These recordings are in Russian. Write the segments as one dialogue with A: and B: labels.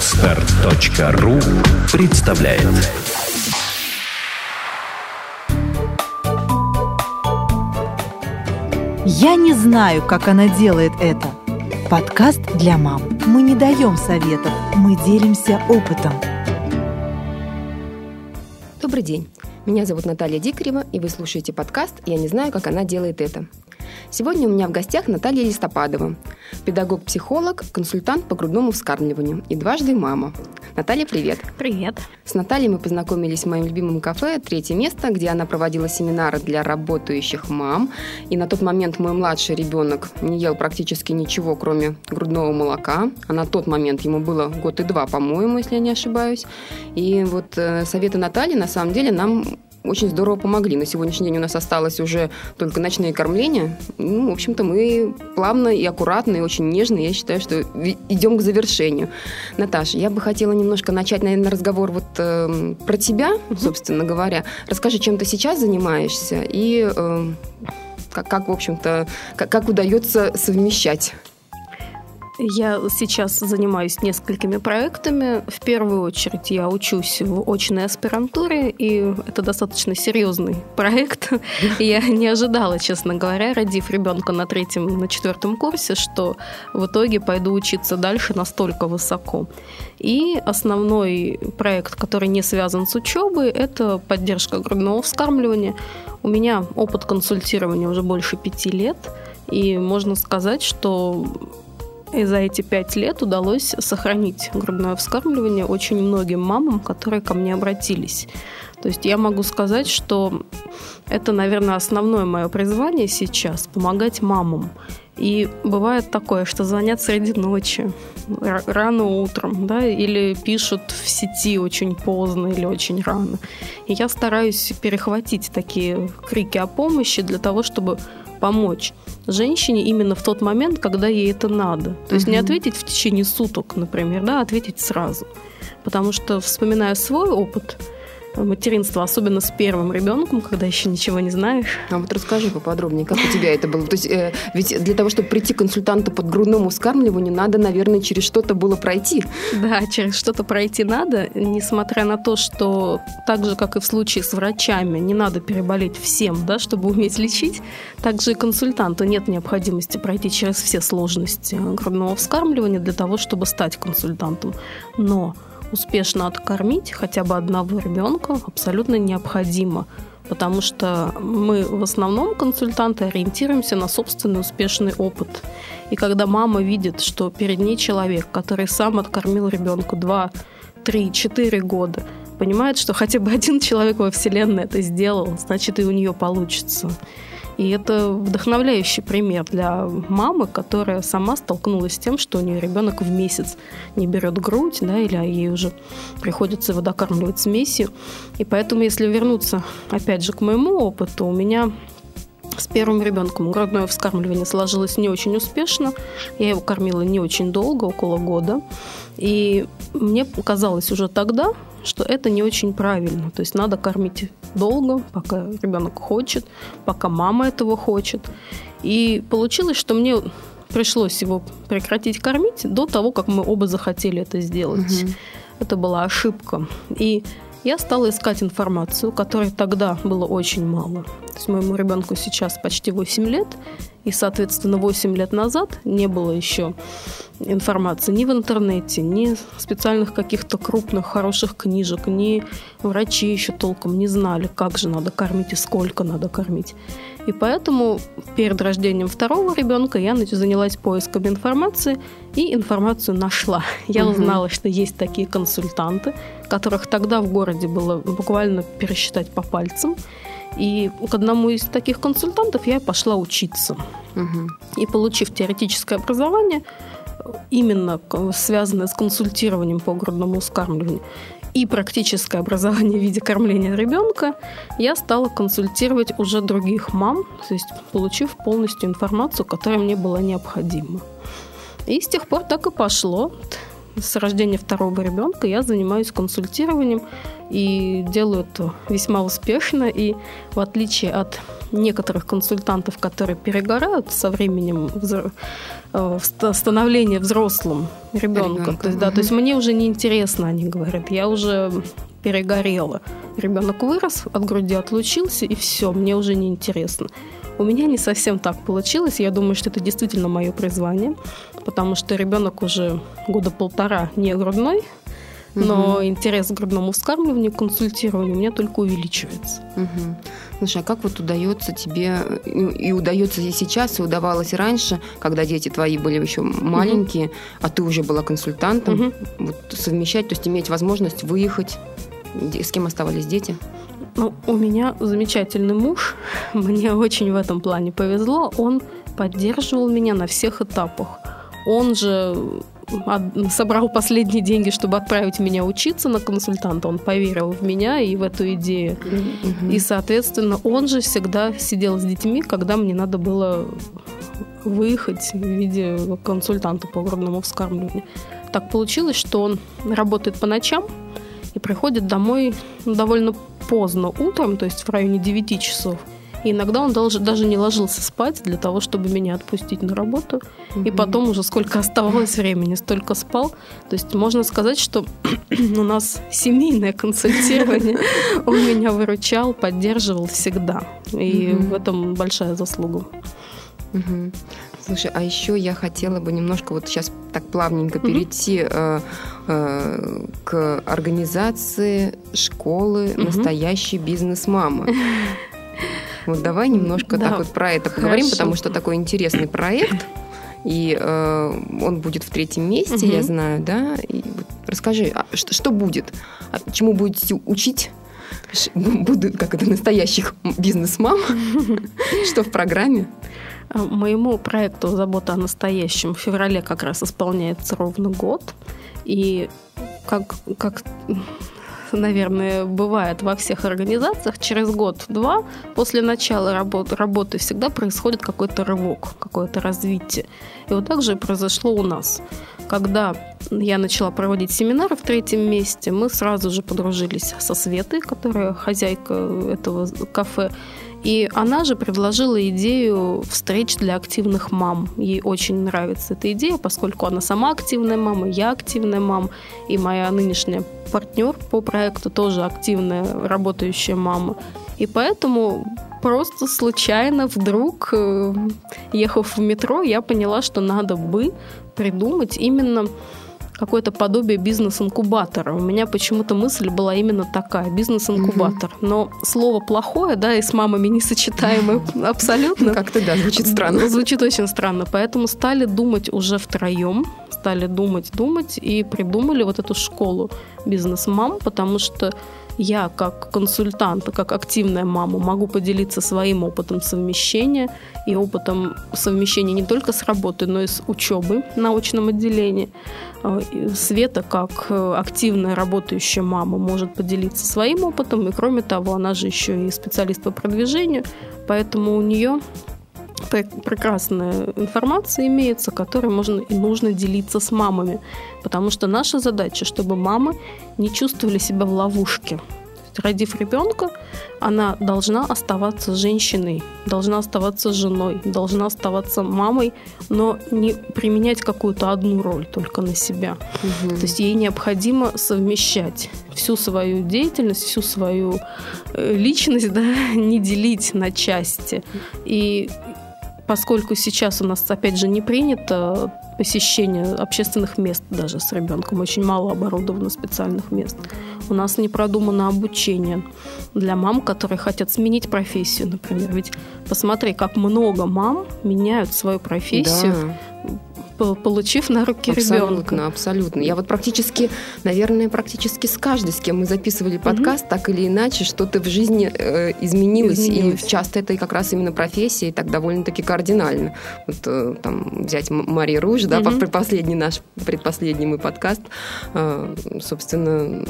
A: Отстар.ру представляет
B: Я не знаю, как она делает это. Подкаст для мам. Мы не даем советов, мы делимся опытом.
C: Добрый день. Меня зовут Наталья Дикарева, и вы слушаете подкаст «Я не знаю, как она делает это». Сегодня у меня в гостях Наталья Листопадова, педагог-психолог, консультант по грудному вскармливанию и дважды мама. Наталья, привет.
D: Привет.
C: С Натальей мы познакомились в моем любимом кафе «Третье место», где она проводила семинары для работающих мам. И на тот момент мой младший ребенок не ел практически ничего, кроме грудного молока. А на тот момент ему было год и два, по-моему, если я не ошибаюсь. И вот э, советы Натальи на самом деле нам очень здорово помогли. На сегодняшний день у нас осталось уже только ночные кормления. Ну, в общем-то, мы плавно и аккуратно, и очень нежно, я считаю, что идем к завершению. Наташа, я бы хотела немножко начать, наверное, разговор вот э, про тебя, собственно говоря. Расскажи, чем ты сейчас занимаешься и э, как, как, в общем-то, как, как удается совмещать
D: я сейчас занимаюсь несколькими проектами. В первую очередь я учусь в очной аспирантуре, и это достаточно серьезный проект. Я не ожидала, честно говоря, родив ребенка на третьем, на четвертом курсе, что в итоге пойду учиться дальше настолько высоко. И основной проект, который не связан с учебой, это поддержка грудного вскармливания. У меня опыт консультирования уже больше пяти лет, и можно сказать, что и за эти пять лет удалось сохранить грудное вскармливание очень многим мамам, которые ко мне обратились. То есть я могу сказать, что это, наверное, основное мое призвание сейчас – помогать мамам. И бывает такое, что звонят среди ночи, рано утром, да, или пишут в сети очень поздно или очень рано. И я стараюсь перехватить такие крики о помощи для того, чтобы помочь женщине именно в тот момент, когда ей это надо. То есть угу. не ответить в течение суток, например, да, а ответить сразу. Потому что, вспоминая свой опыт, материнства, особенно с первым ребенком, когда еще ничего не знаешь.
C: А вот расскажи поподробнее, как у тебя это было? То есть, э, ведь для того, чтобы прийти к консультанту под грудному вскармливанию, надо, наверное, через что-то было пройти.
D: Да, через что-то пройти надо, несмотря на то, что так же, как и в случае с врачами, не надо переболеть всем, да, чтобы уметь лечить, также и консультанту нет необходимости пройти через все сложности грудного вскармливания для того, чтобы стать консультантом. Но успешно откормить хотя бы одного ребенка абсолютно необходимо, потому что мы в основном консультанты ориентируемся на собственный успешный опыт. И когда мама видит, что перед ней человек, который сам откормил ребенка 2, 3, 4 года, понимает, что хотя бы один человек во Вселенной это сделал, значит и у нее получится. И это вдохновляющий пример для мамы, которая сама столкнулась с тем, что у нее ребенок в месяц не берет грудь, да, или ей уже приходится его докармливать смесью. И поэтому, если вернуться опять же к моему опыту, у меня первым ребенком грудное вскармливание сложилось не очень успешно. Я его кормила не очень долго, около года. И мне казалось уже тогда, что это не очень правильно. То есть надо кормить долго, пока ребенок хочет, пока мама этого хочет. И получилось, что мне пришлось его прекратить кормить до того, как мы оба захотели это сделать. Угу. Это была ошибка. И я стала искать информацию, которой тогда было очень мало. То есть моему ребенку сейчас почти 8 лет, и, соответственно, 8 лет назад не было еще информации ни в интернете, ни специальных каких-то крупных хороших книжек, ни врачи еще толком не знали, как же надо кормить и сколько надо кормить. И поэтому перед рождением второго ребенка я занялась поиском информации и информацию нашла. Я угу. узнала, что есть такие консультанты, которых тогда в городе было буквально пересчитать по пальцам. И к одному из таких консультантов я пошла учиться. Угу. И получив теоретическое образование, именно связанное с консультированием по грудному вскармливанию, и практическое образование в виде кормления ребенка, я стала консультировать уже других мам, то есть получив полностью информацию, которая мне была необходима. И с тех пор так и пошло. С рождения второго ребенка я занимаюсь консультированием и делаю это весьма успешно. И в отличие от некоторых консультантов, которые перегорают со временем взро... Э, становления взрослым ребенком.
C: Ребенком,
D: То есть, да, то есть мне уже неинтересно, они говорят, я уже перегорела. Ребенок вырос, от груди отлучился, и все, мне уже неинтересно. У меня не совсем так получилось. Я думаю, что это действительно мое призвание, потому что ребенок уже года полтора не грудной, но угу. интерес к грудному вскармливанию, консультированию у меня только увеличивается.
C: Угу. Слушай, а как вот удается тебе, и удается и сейчас, и удавалось раньше, когда дети твои были еще маленькие, угу. а ты уже была консультантом, угу. вот совмещать, то есть иметь возможность выехать, с кем оставались дети?
D: Ну, у меня замечательный муж, мне очень в этом плане повезло, он поддерживал меня на всех этапах. Он же собрал последние деньги, чтобы отправить меня учиться на консультанта. Он поверил в меня и в эту идею. Mm-hmm. И, соответственно, он же всегда сидел с детьми, когда мне надо было выехать в виде консультанта по грудному вскармливанию. Так получилось, что он работает по ночам и приходит домой довольно поздно утром, то есть в районе 9 часов. И иногда он даже, даже не ложился спать для того, чтобы меня отпустить на работу. Mm-hmm. И потом уже сколько оставалось времени, столько спал. То есть можно сказать, что у нас семейное консультирование. Он меня выручал, поддерживал всегда. И в этом большая заслуга.
C: Слушай, а еще я хотела бы немножко вот сейчас так плавненько перейти э, э, к организации школы настоящей бизнес-мамы. Вот давай немножко да, так вот про это хорошо. поговорим, потому что такой интересный проект. И э, он будет в третьем месте, угу. я знаю, да. И вот расскажи, а что, что будет? А чему будете учить? Буду, как это, настоящих бизнес-мам? Что в программе?
D: Моему проекту «Забота о настоящем» в феврале как раз исполняется ровно год. И как, как наверное, бывает во всех организациях, через год-два после начала работы, работы всегда происходит какой-то рывок, какое-то развитие. И вот так же произошло у нас. Когда я начала проводить семинары в третьем месте, мы сразу же подружились со Светой, которая хозяйка этого кафе. И она же предложила идею встреч для активных мам. Ей очень нравится эта идея, поскольку она сама активная мама, я активная мама, и моя нынешняя партнер по проекту тоже активная работающая мама. И поэтому просто случайно вдруг, э, ехав в метро, я поняла, что надо бы придумать именно какое-то подобие бизнес-инкубатора. У меня почему-то мысль была именно такая, бизнес-инкубатор. Угу. Но слово плохое, да, и с мамами несочетаемое абсолютно.
C: Как-то, да, звучит странно.
D: Звучит очень странно. Поэтому стали думать уже втроем, стали думать, думать и придумали вот эту школу бизнес-мам, потому что я как консультант, как активная мама могу поделиться своим опытом совмещения и опытом совмещения не только с работой, но и с учебой в научном отделении. А, Света, как э, активная работающая мама, может поделиться своим опытом, и кроме того, она же еще и специалист по продвижению, поэтому у нее прекрасная информация имеется, которой можно и нужно делиться с мамами. Потому что наша задача, чтобы мамы не чувствовали себя в ловушке. Родив ребенка, она должна оставаться женщиной, должна оставаться женой, должна оставаться мамой, но не применять какую-то одну роль только на себя. Угу. То есть ей необходимо совмещать всю свою деятельность, всю свою э, личность, да, не делить на части. И поскольку сейчас у нас, опять же, не принято посещение общественных мест даже с ребенком, очень мало оборудовано специальных мест. У нас не продумано обучение для мам, которые хотят сменить профессию, например. Ведь посмотри, как много мам меняют свою профессию. Да получив на руки
C: абсолютно,
D: ребенка.
C: Абсолютно. Я вот практически, наверное, практически с каждой, с кем мы записывали подкаст, угу. так или иначе, что-то в жизни э, изменилось, изменилось. И часто это как раз именно профессия, и так довольно-таки кардинально. Вот э, там взять Мария Руж, да, угу. последний наш, предпоследний мой подкаст, э, собственно,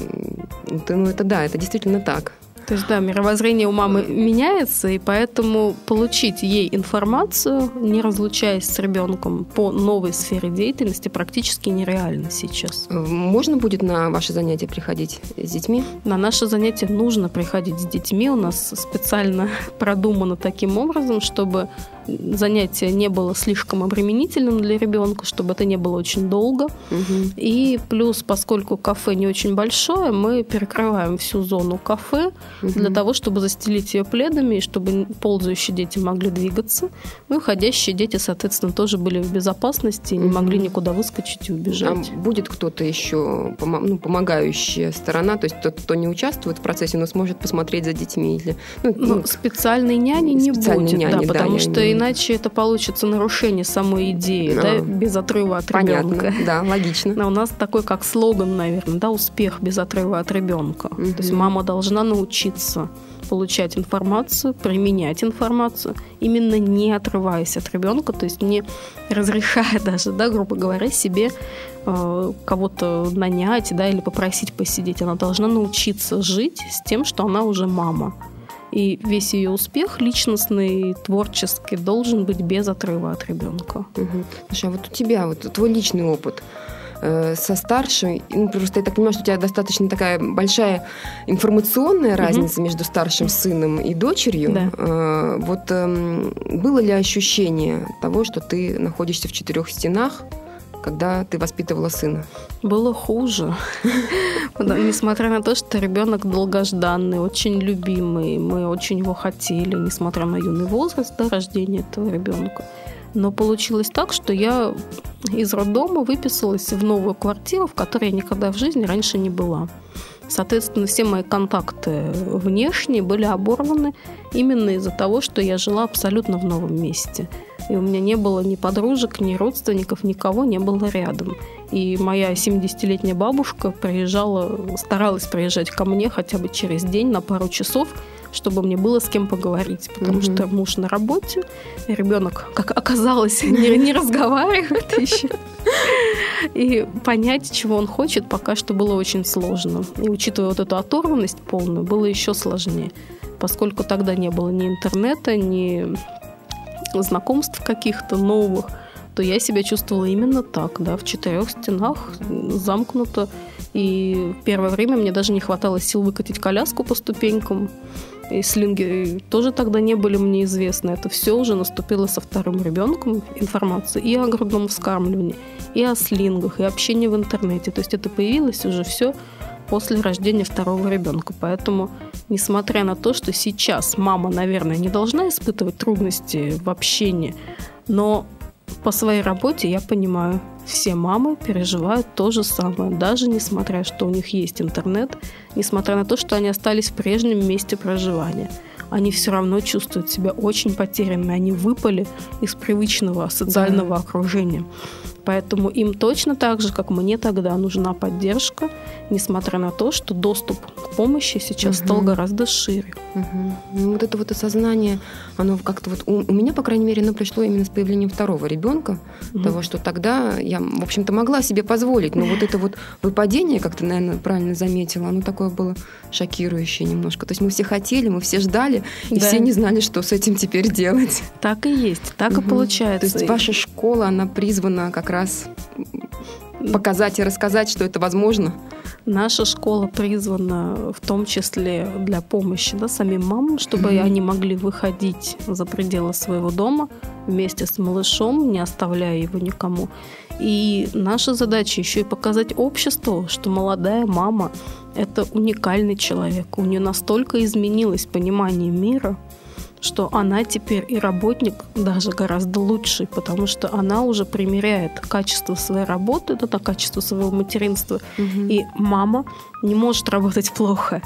C: это, ну это да, это действительно так.
D: То есть, да, мировоззрение у мамы меняется, и поэтому получить ей информацию, не разлучаясь с ребенком по новой сфере деятельности, практически нереально сейчас.
C: Можно будет на ваши занятия приходить с детьми?
D: На наши занятия нужно приходить с детьми. У нас специально продумано таким образом, чтобы занятие не было слишком обременительным для ребенка, чтобы это не было очень долго.
C: Угу.
D: И плюс, поскольку кафе не очень большое, мы перекрываем всю зону кафе угу. для того, чтобы застелить ее пледами, и чтобы ползающие дети могли двигаться. Ну и ходящие дети, соответственно, тоже были в безопасности, не угу. могли никуда выскочить и убежать.
C: А будет кто-то еще, ну, помогающая сторона, то есть тот, кто не участвует в процессе, но сможет посмотреть за детьми? Или,
D: ну, ну, специальной няни не будет, няни, да, потому да, что не иначе это получится нарушение самой идеи, а, да, без отрыва от
C: понятно,
D: ребенка.
C: Да, логично.
D: Но у нас такой как слоган, наверное, да, успех без отрыва от ребенка. Угу. То есть мама должна научиться получать информацию, применять информацию, именно не отрываясь от ребенка, то есть не разрешая даже, да, грубо говоря, себе э, кого-то нанять, да, или попросить посидеть. Она должна научиться жить с тем, что она уже мама. И весь ее успех личностный, творческий должен быть без отрыва от ребенка.
C: Угу. Слушай, а вот у тебя вот твой личный опыт э, со старшей, ну, просто я так понимаю, что у тебя достаточно такая большая информационная разница угу. между старшим сыном и дочерью.
D: Да.
C: Э, вот э, было ли ощущение того, что ты находишься в четырех стенах, когда ты воспитывала сына?
D: Было хуже. Несмотря на то, что ребенок долгожданный, очень любимый, мы очень его хотели, несмотря на юный возраст до рождения этого ребенка. Но получилось так, что я из роддома выписалась в новую квартиру, в которой я никогда в жизни раньше не была. Соответственно, все мои контакты внешние были оборваны именно из-за того, что я жила абсолютно в новом месте. И у меня не было ни подружек, ни родственников, никого не было рядом. И моя 70-летняя бабушка приезжала, старалась приезжать ко мне хотя бы через день на пару часов, чтобы мне было с кем поговорить, потому mm-hmm. что муж на работе, ребенок, как оказалось, не, не разговаривает еще. И понять, чего он хочет, пока что было очень сложно. И учитывая вот эту оторванность полную, было еще сложнее, поскольку тогда не было ни интернета, ни знакомств каких-то новых, то я себя чувствовала именно так, да, в четырех стенах, замкнуто. И первое время мне даже не хватало сил выкатить коляску по ступенькам и слинги тоже тогда не были мне известны. Это все уже наступило со вторым ребенком информация и о грудном вскармливании, и о слингах, и общении в интернете. То есть это появилось уже все после рождения второго ребенка. Поэтому, несмотря на то, что сейчас мама, наверное, не должна испытывать трудности в общении, но по своей работе я понимаю, все мамы переживают то же самое, даже несмотря, что у них есть интернет, несмотря на то, что они остались в прежнем месте проживания. Они все равно чувствуют себя очень потерянными, они выпали из привычного социального да. окружения. Поэтому им точно так же, как мне тогда, нужна поддержка, несмотря на то, что доступ к помощи сейчас угу. стал гораздо шире.
C: Угу. Ну, вот это вот осознание, оно как-то вот у, у меня, по крайней мере, оно пришло именно с появлением второго ребенка, угу. того, что тогда я, в общем-то, могла себе позволить, но вот это вот выпадение, как ты, наверное, правильно заметила, оно такое было шокирующее немножко. То есть мы все хотели, мы все ждали, и да. все не знали, что с этим теперь делать.
D: Так и есть, так угу. и получается.
C: То есть ваша школа, она призвана как раз показать и рассказать, что это возможно?
D: Наша школа призвана в том числе для помощи да, самим мамам, чтобы mm-hmm. они могли выходить за пределы своего дома вместе с малышом, не оставляя его никому. И наша задача еще и показать обществу, что молодая мама – это уникальный человек. У нее настолько изменилось понимание мира, что она теперь и работник даже гораздо лучший, потому что она уже примеряет качество своей работы, это качество своего материнства, угу. и мама не может работать плохо.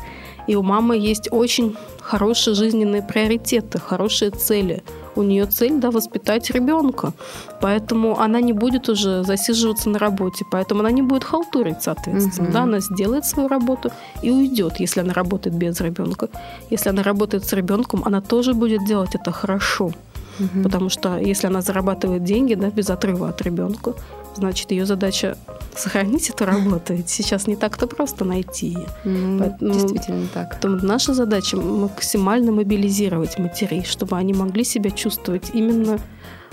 D: И у мамы есть очень хорошие жизненные приоритеты, хорошие цели – у нее цель, да, воспитать ребенка. Поэтому она не будет уже засиживаться на работе, поэтому она не будет халтурить, соответственно. Угу. Да, она сделает свою работу и уйдет, если она работает без ребенка. Если она работает с ребенком, она тоже будет делать это хорошо. Угу. Потому что если она зарабатывает деньги, да, без отрыва от ребенка, значит, ее задача сохранить эту работу. Сейчас не так-то просто найти ее.
C: Ну, Поэтому, действительно так.
D: Поэтому наша задача максимально мобилизировать матерей, чтобы они могли себя чувствовать именно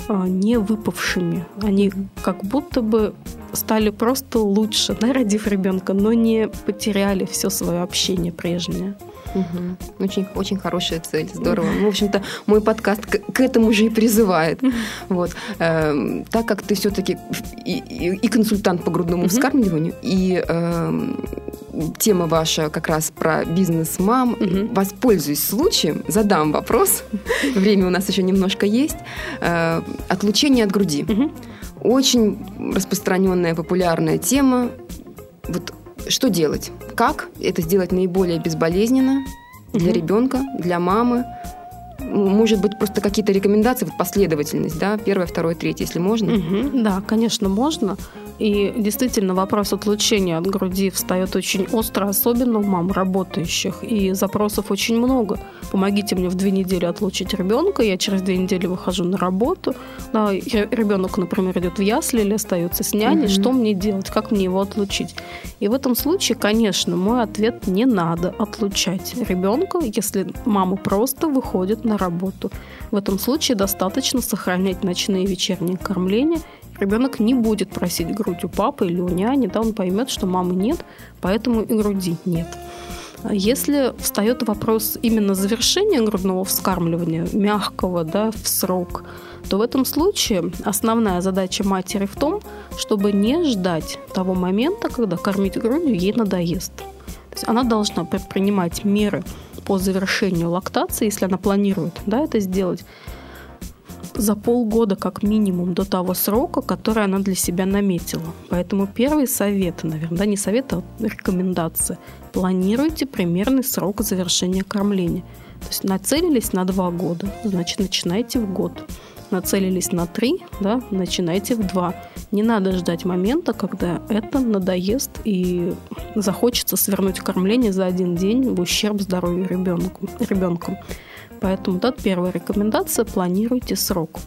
D: а, не выпавшими. Они как будто бы стали просто лучше, да, родив ребенка, но не потеряли все свое общение прежнее.
C: Угу. Очень, очень хорошая цель, здорово. Ну, в общем-то, мой подкаст к, к этому же и призывает. Вот. Э, так как ты все-таки и, и, и консультант по грудному вскармливанию, и э, тема ваша как раз про бизнес мам, воспользуюсь случаем, задам вопрос. Время у нас еще немножко есть. Э, отлучение от груди. Очень распространенная, популярная тема. Вот что делать? Как это сделать наиболее безболезненно для угу. ребенка, для мамы? Может быть, просто какие-то рекомендации, вот последовательность, да, первое, второе, третье, если можно?
D: Угу, да, конечно, можно. И действительно, вопрос отлучения от груди встает очень остро, особенно у мам работающих. И запросов очень много. Помогите мне в две недели отлучить ребенка, я через две недели выхожу на работу. Да, ребенок, например, идет в ясли или остается с няней. Mm-hmm. Что мне делать? Как мне его отлучить? И в этом случае, конечно, мой ответ не надо отлучать ребенка, если мама просто выходит на работу. В этом случае достаточно сохранять ночные и вечерние кормления ребенок не будет просить грудь у папы или у няни, да, он поймет, что мамы нет, поэтому и груди нет. Если встает вопрос именно завершения грудного вскармливания, мягкого, да, в срок, то в этом случае основная задача матери в том, чтобы не ждать того момента, когда кормить грудью ей надоест. То есть она должна предпринимать меры по завершению лактации, если она планирует да, это сделать, за полгода как минимум до того срока, который она для себя наметила. Поэтому первый совет, наверное, да, не совет, а рекомендация. Планируйте примерный срок завершения кормления. То есть нацелились на два года, значит, начинайте в год. Нацелились на три, да, начинайте в два. Не надо ждать момента, когда это надоест и захочется свернуть кормление за один день в ущерб здоровью ребенку. ребенка. Поэтому да, первая рекомендация – планируйте срок.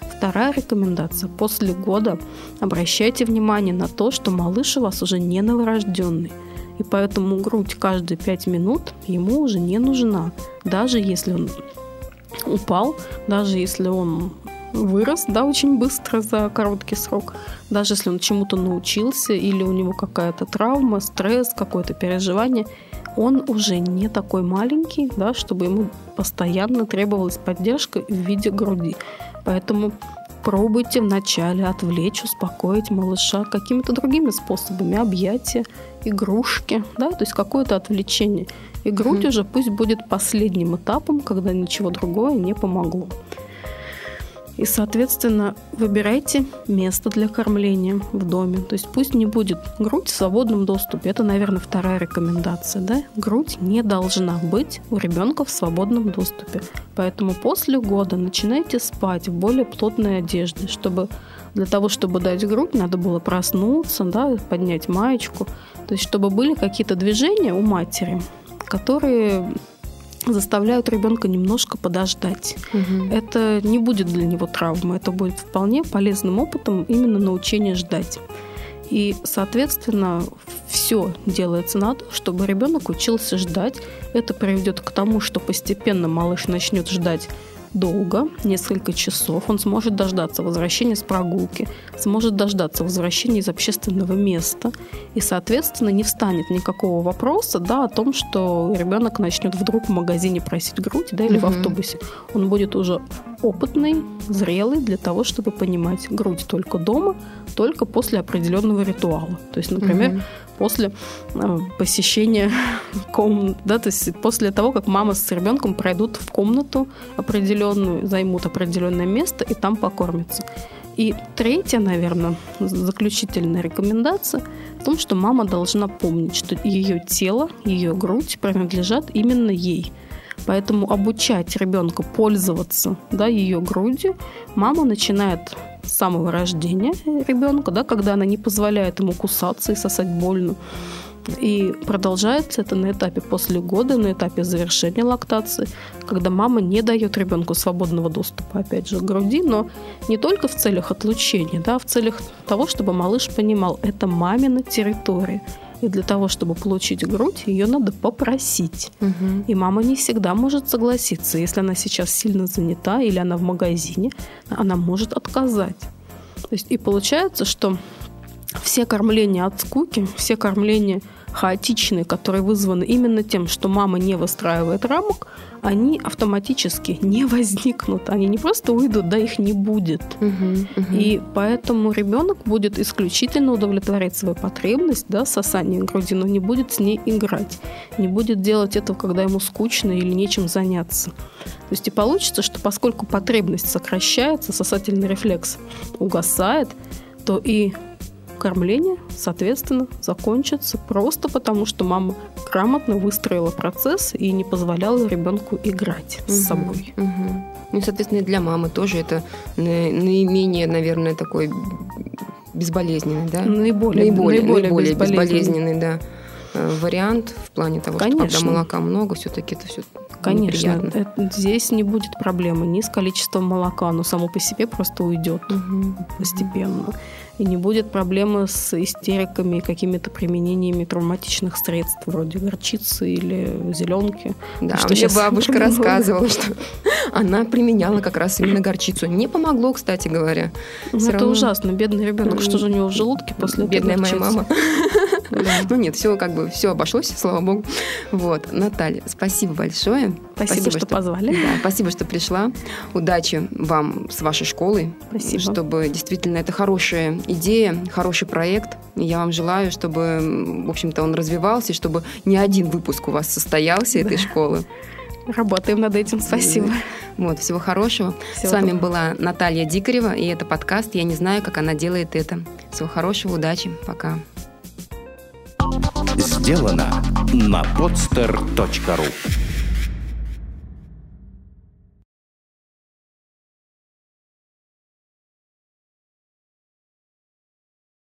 D: Вторая рекомендация – после года обращайте внимание на то, что малыш у вас уже не новорожденный. И поэтому грудь каждые 5 минут ему уже не нужна. Даже если он упал, даже если он вырос, да, очень быстро за короткий срок. Даже если он чему-то научился или у него какая-то травма, стресс, какое-то переживание – он уже не такой маленький, да, чтобы ему постоянно требовалась поддержка в виде груди. Поэтому пробуйте вначале отвлечь, успокоить малыша какими-то другими способами, объятия, игрушки, да, то есть какое-то отвлечение. И грудь mm-hmm. уже пусть будет последним этапом, когда ничего другое не помогло. И, соответственно, выбирайте место для кормления в доме. То есть пусть не будет грудь в свободном доступе. Это, наверное, вторая рекомендация. Да? Грудь не должна быть у ребенка в свободном доступе. Поэтому после года начинайте спать в более плотной одежде, чтобы для того, чтобы дать грудь, надо было проснуться, да, поднять маечку. То есть, чтобы были какие-то движения у матери, которые заставляют ребенка немножко подождать. Угу. Это не будет для него травмой, это будет вполне полезным опытом именно научение ждать. И, соответственно, все делается на то, чтобы ребенок учился ждать. Это приведет к тому, что постепенно малыш начнет ждать долго, несколько часов. Он сможет дождаться возвращения с прогулки, сможет дождаться возвращения из общественного места. И, соответственно, не встанет никакого вопроса да, о том, что ребенок начнет вдруг в магазине просить грудь да, или угу. в автобусе. Он будет уже опытный, зрелый для того, чтобы понимать грудь только дома, только после определенного ритуала. То есть, например, угу после э, посещения комнаты, да, то есть после того, как мама с ребенком пройдут в комнату определенную, займут определенное место и там покормятся. И третья, наверное, заключительная рекомендация в том, что мама должна помнить, что ее тело, ее грудь принадлежат именно ей. Поэтому обучать ребенка пользоваться да, ее грудью мама начинает с самого рождения ребенка, да, когда она не позволяет ему кусаться и сосать больно. И продолжается это на этапе после года, на этапе завершения лактации, когда мама не дает ребенку свободного доступа, опять же, к груди, но не только в целях отлучения, да, а в целях того, чтобы малыш понимал, это мамина территория. И для того, чтобы получить грудь, ее надо попросить.
C: Мгм.
D: И мама не всегда может согласиться. Если она сейчас сильно занята или она в магазине, она может отказать. То есть и получается, что все кормления от скуки, все кормления хаотичные, которые вызваны именно тем, что мама не выстраивает рамок, они автоматически не возникнут. Они не просто уйдут, да их не будет.
C: Мгм. Мгм.
D: И поэтому ребенок будет исключительно удовлетворять свою потребность, да, сосания груди, но не будет с ней играть, не будет делать этого, когда ему скучно или нечем заняться. То есть и получится, что поскольку потребность сокращается, сосательный рефлекс угасает, то и кормление, соответственно, закончится просто потому, что мама грамотно выстроила процесс и не позволяла ребенку играть с
C: Мгм.
D: собой.
C: Мгм. Ну, соответственно, и для мамы тоже это на- наименее, наверное, такой безболезненный, да?
D: Наиболее,
C: наиболее,
D: наиболее
C: наиболее
D: безболезненный.
C: безболезненный, да, э, вариант в плане того, что
D: Конечно.
C: когда молока много, все-таки это все
D: Конечно,
C: неприятно.
D: это- здесь не будет проблемы ни с количеством молока, оно само по себе просто уйдет
C: Мгм.
D: постепенно. И не будет проблемы с истериками и какими-то применениями травматичных средств, вроде горчицы или зеленки.
C: Да,
D: Что
C: мне бабушка рассказывала, что она применяла как раз именно горчицу. Не помогло, кстати говоря.
D: Ну, это
C: равно.
D: ужасно. Бедный ребенок, что же у него в желудке после этой
C: Бедная моя
D: горчицы?
C: мама. Ну нет, все как бы все обошлось, слава богу. Вот, Наталья, спасибо большое.
D: Спасибо, что позвали.
C: Спасибо, что пришла. Удачи вам с вашей школой.
D: Спасибо.
C: Чтобы действительно это хорошая идея, хороший проект. Я вам желаю, чтобы, в общем-то, он развивался, и чтобы не один выпуск у вас состоялся этой школы.
D: Работаем над этим. Спасибо.
C: Вот, всего хорошего.
D: Всего
C: С вами
D: доброго.
C: была Наталья Дикарева, и это подкаст «Я не знаю, как она делает это». Всего хорошего, удачи, пока.
A: Сделано на podster.ru